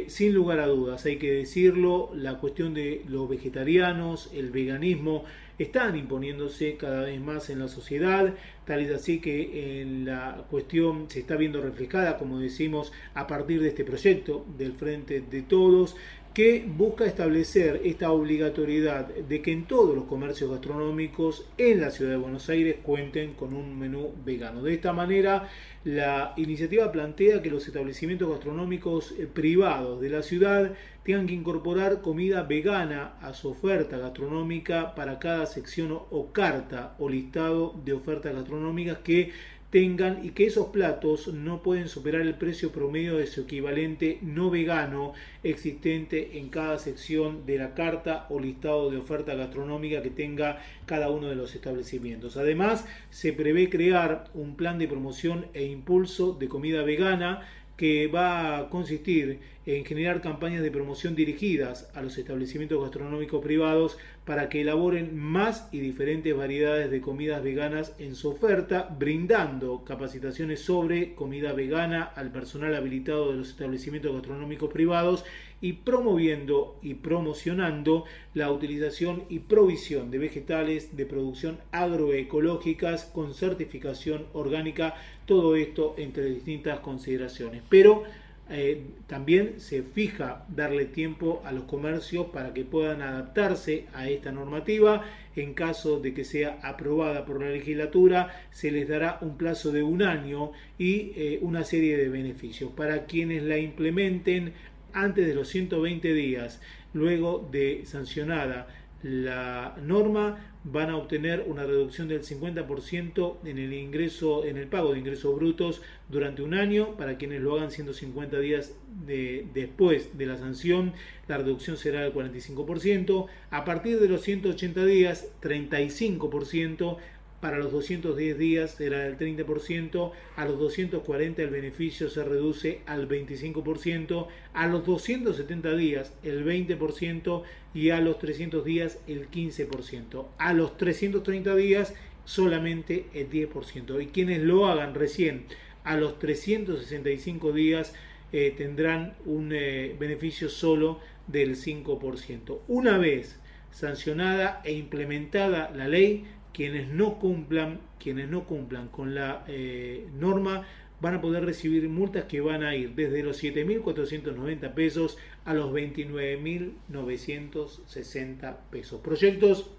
sin lugar a dudas, hay que decirlo, la cuestión de los vegetarianos, el veganismo, están imponiéndose cada vez más en la sociedad, tal es así que en la cuestión se está viendo reflejada, como decimos, a partir de este proyecto del Frente de Todos, que busca establecer esta obligatoriedad de que en todos los comercios gastronómicos en la ciudad de Buenos Aires cuenten con un menú vegano. De esta manera, la iniciativa plantea que los establecimientos gastronómicos eh, privados de la ciudad tengan que incorporar comida vegana a su oferta gastronómica para cada sección o carta o listado de ofertas gastronómicas que tengan y que esos platos no pueden superar el precio promedio de su equivalente no vegano existente en cada sección de la carta o listado de oferta gastronómica que tenga cada uno de los establecimientos. Además, se prevé crear un plan de promoción e impulso de comida vegana que va a consistir en generar campañas de promoción dirigidas a los establecimientos gastronómicos privados para que elaboren más y diferentes variedades de comidas veganas en su oferta, brindando capacitaciones sobre comida vegana al personal habilitado de los establecimientos gastronómicos privados y promoviendo y promocionando la utilización y provisión de vegetales de producción agroecológicas con certificación orgánica, todo esto entre distintas consideraciones. Pero eh, también se fija darle tiempo a los comercios para que puedan adaptarse a esta normativa. En caso de que sea aprobada por la legislatura, se les dará un plazo de un año y eh, una serie de beneficios. Para quienes la implementen antes de los 120 días, luego de sancionada la norma, van a obtener una reducción del 50% en el ingreso, en el pago de ingresos brutos durante un año. Para quienes lo hagan 150 días después de la sanción, la reducción será del 45%. A partir de los 180 días, 35% para los 210 días será del 30%, a los 240 el beneficio se reduce al 25%, a los 270 días el 20% y a los 300 días el 15%. A los 330 días solamente el 10%. Y quienes lo hagan recién a los 365 días eh, tendrán un eh, beneficio solo del 5%. Una vez sancionada e implementada la ley, quienes no cumplan, quienes no cumplan con la eh, norma van a poder recibir multas que van a ir desde los 7.490 pesos a los 29.960 pesos. Proyectos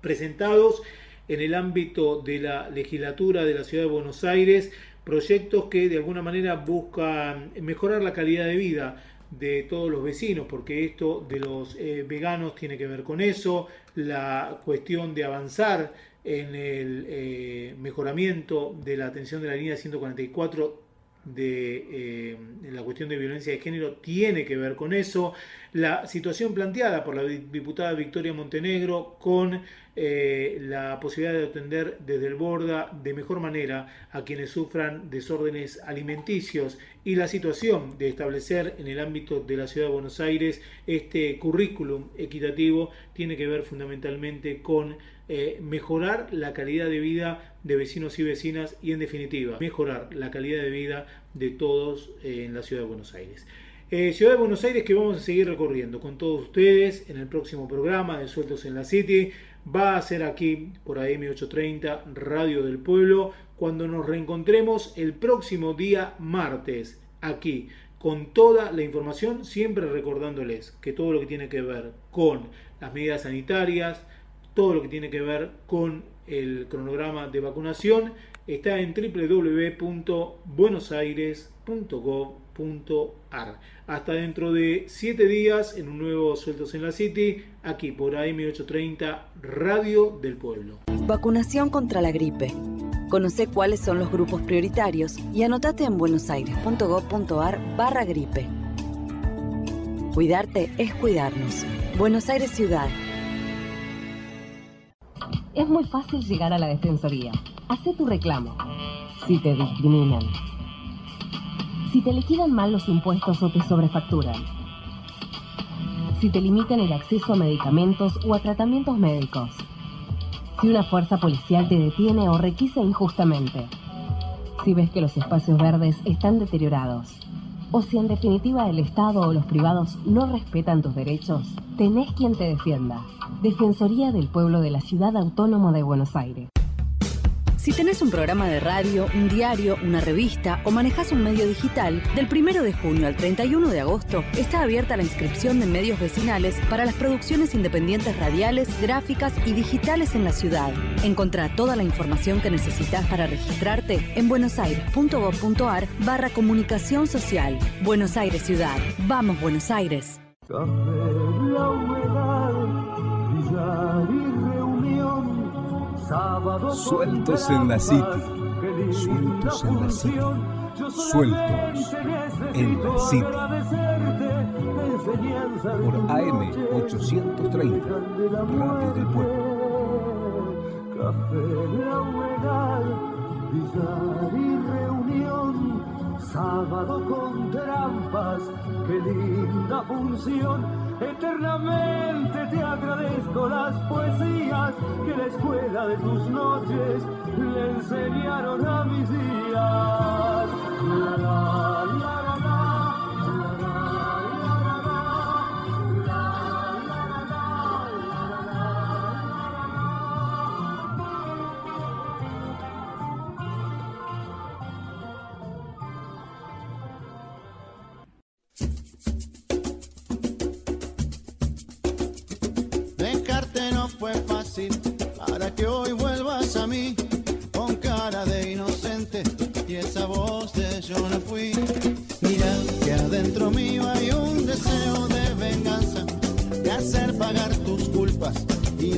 presentados en el ámbito de la legislatura de la ciudad de Buenos Aires, proyectos que de alguna manera buscan mejorar la calidad de vida de todos los vecinos, porque esto de los eh, veganos tiene que ver con eso, la cuestión de avanzar en el eh, mejoramiento de la atención de la línea 144 de eh, la cuestión de violencia de género tiene que ver con eso. La situación planteada por la diputada Victoria Montenegro con eh, la posibilidad de atender desde el Borda de mejor manera a quienes sufran desórdenes alimenticios y la situación de establecer en el ámbito de la ciudad de Buenos Aires este currículum equitativo tiene que ver fundamentalmente con eh, mejorar la calidad de vida de vecinos y vecinas y en definitiva mejorar la calidad de vida de todos eh, en la ciudad de Buenos Aires. Eh, ciudad de Buenos Aires que vamos a seguir recorriendo con todos ustedes en el próximo programa de Sueltos en la City. Va a ser aquí por AM830 Radio del Pueblo cuando nos reencontremos el próximo día martes aquí con toda la información, siempre recordándoles que todo lo que tiene que ver con las medidas sanitarias, todo lo que tiene que ver con el cronograma de vacunación está en www.buenosaires.gov.ar. Hasta dentro de 7 días en un nuevo Sueltos en la City, aquí por AM830 Radio del Pueblo. Vacunación contra la gripe. Conoce cuáles son los grupos prioritarios y anotate en buenosaires.gov.ar barra gripe. Cuidarte es cuidarnos. Buenos Aires Ciudad. Es muy fácil llegar a la Defensoría. Hacé tu reclamo. Si te discriminan. Si te liquidan mal los impuestos o te sobrefacturan. Si te limitan el acceso a medicamentos o a tratamientos médicos. Si una fuerza policial te detiene o requisa injustamente. Si ves que los espacios verdes están deteriorados. O si en definitiva el Estado o los privados no respetan tus derechos, tenés quien te defienda. Defensoría del Pueblo de la Ciudad Autónoma de Buenos Aires. Si tenés un programa de radio, un diario, una revista o manejas un medio digital, del 1 de junio al 31 de agosto está abierta la inscripción de medios vecinales para las producciones independientes radiales, gráficas y digitales en la ciudad. Encontrá toda la información que necesitas para registrarte en buenosaires.gov.ar barra comunicación social. Buenos Aires Ciudad. Vamos Buenos Aires. Sueltos en la City, sueltos en la City, sueltos en la City. Por AM830, Radio del Pueblo. Café y reunión, sábado con trampas, qué linda función Eternamente te agradezco las poesías que la escuela de tus noches le enseñaron a mis días.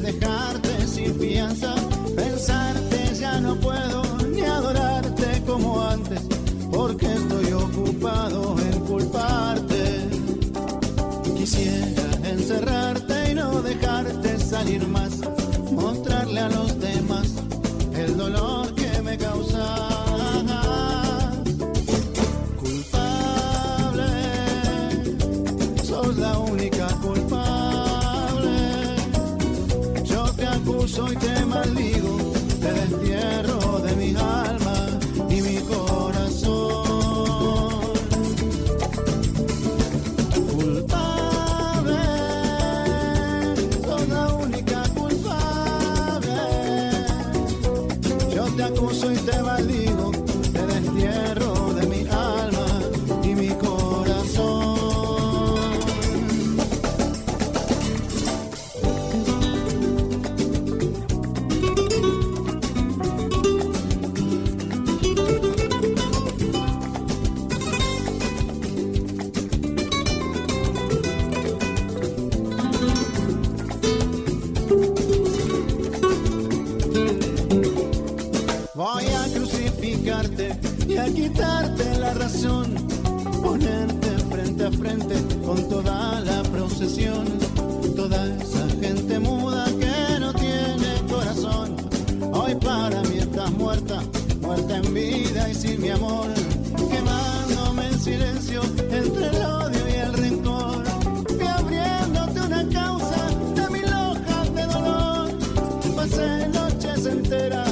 dejarte sin fianza, pensarte ya no puedo. soltera.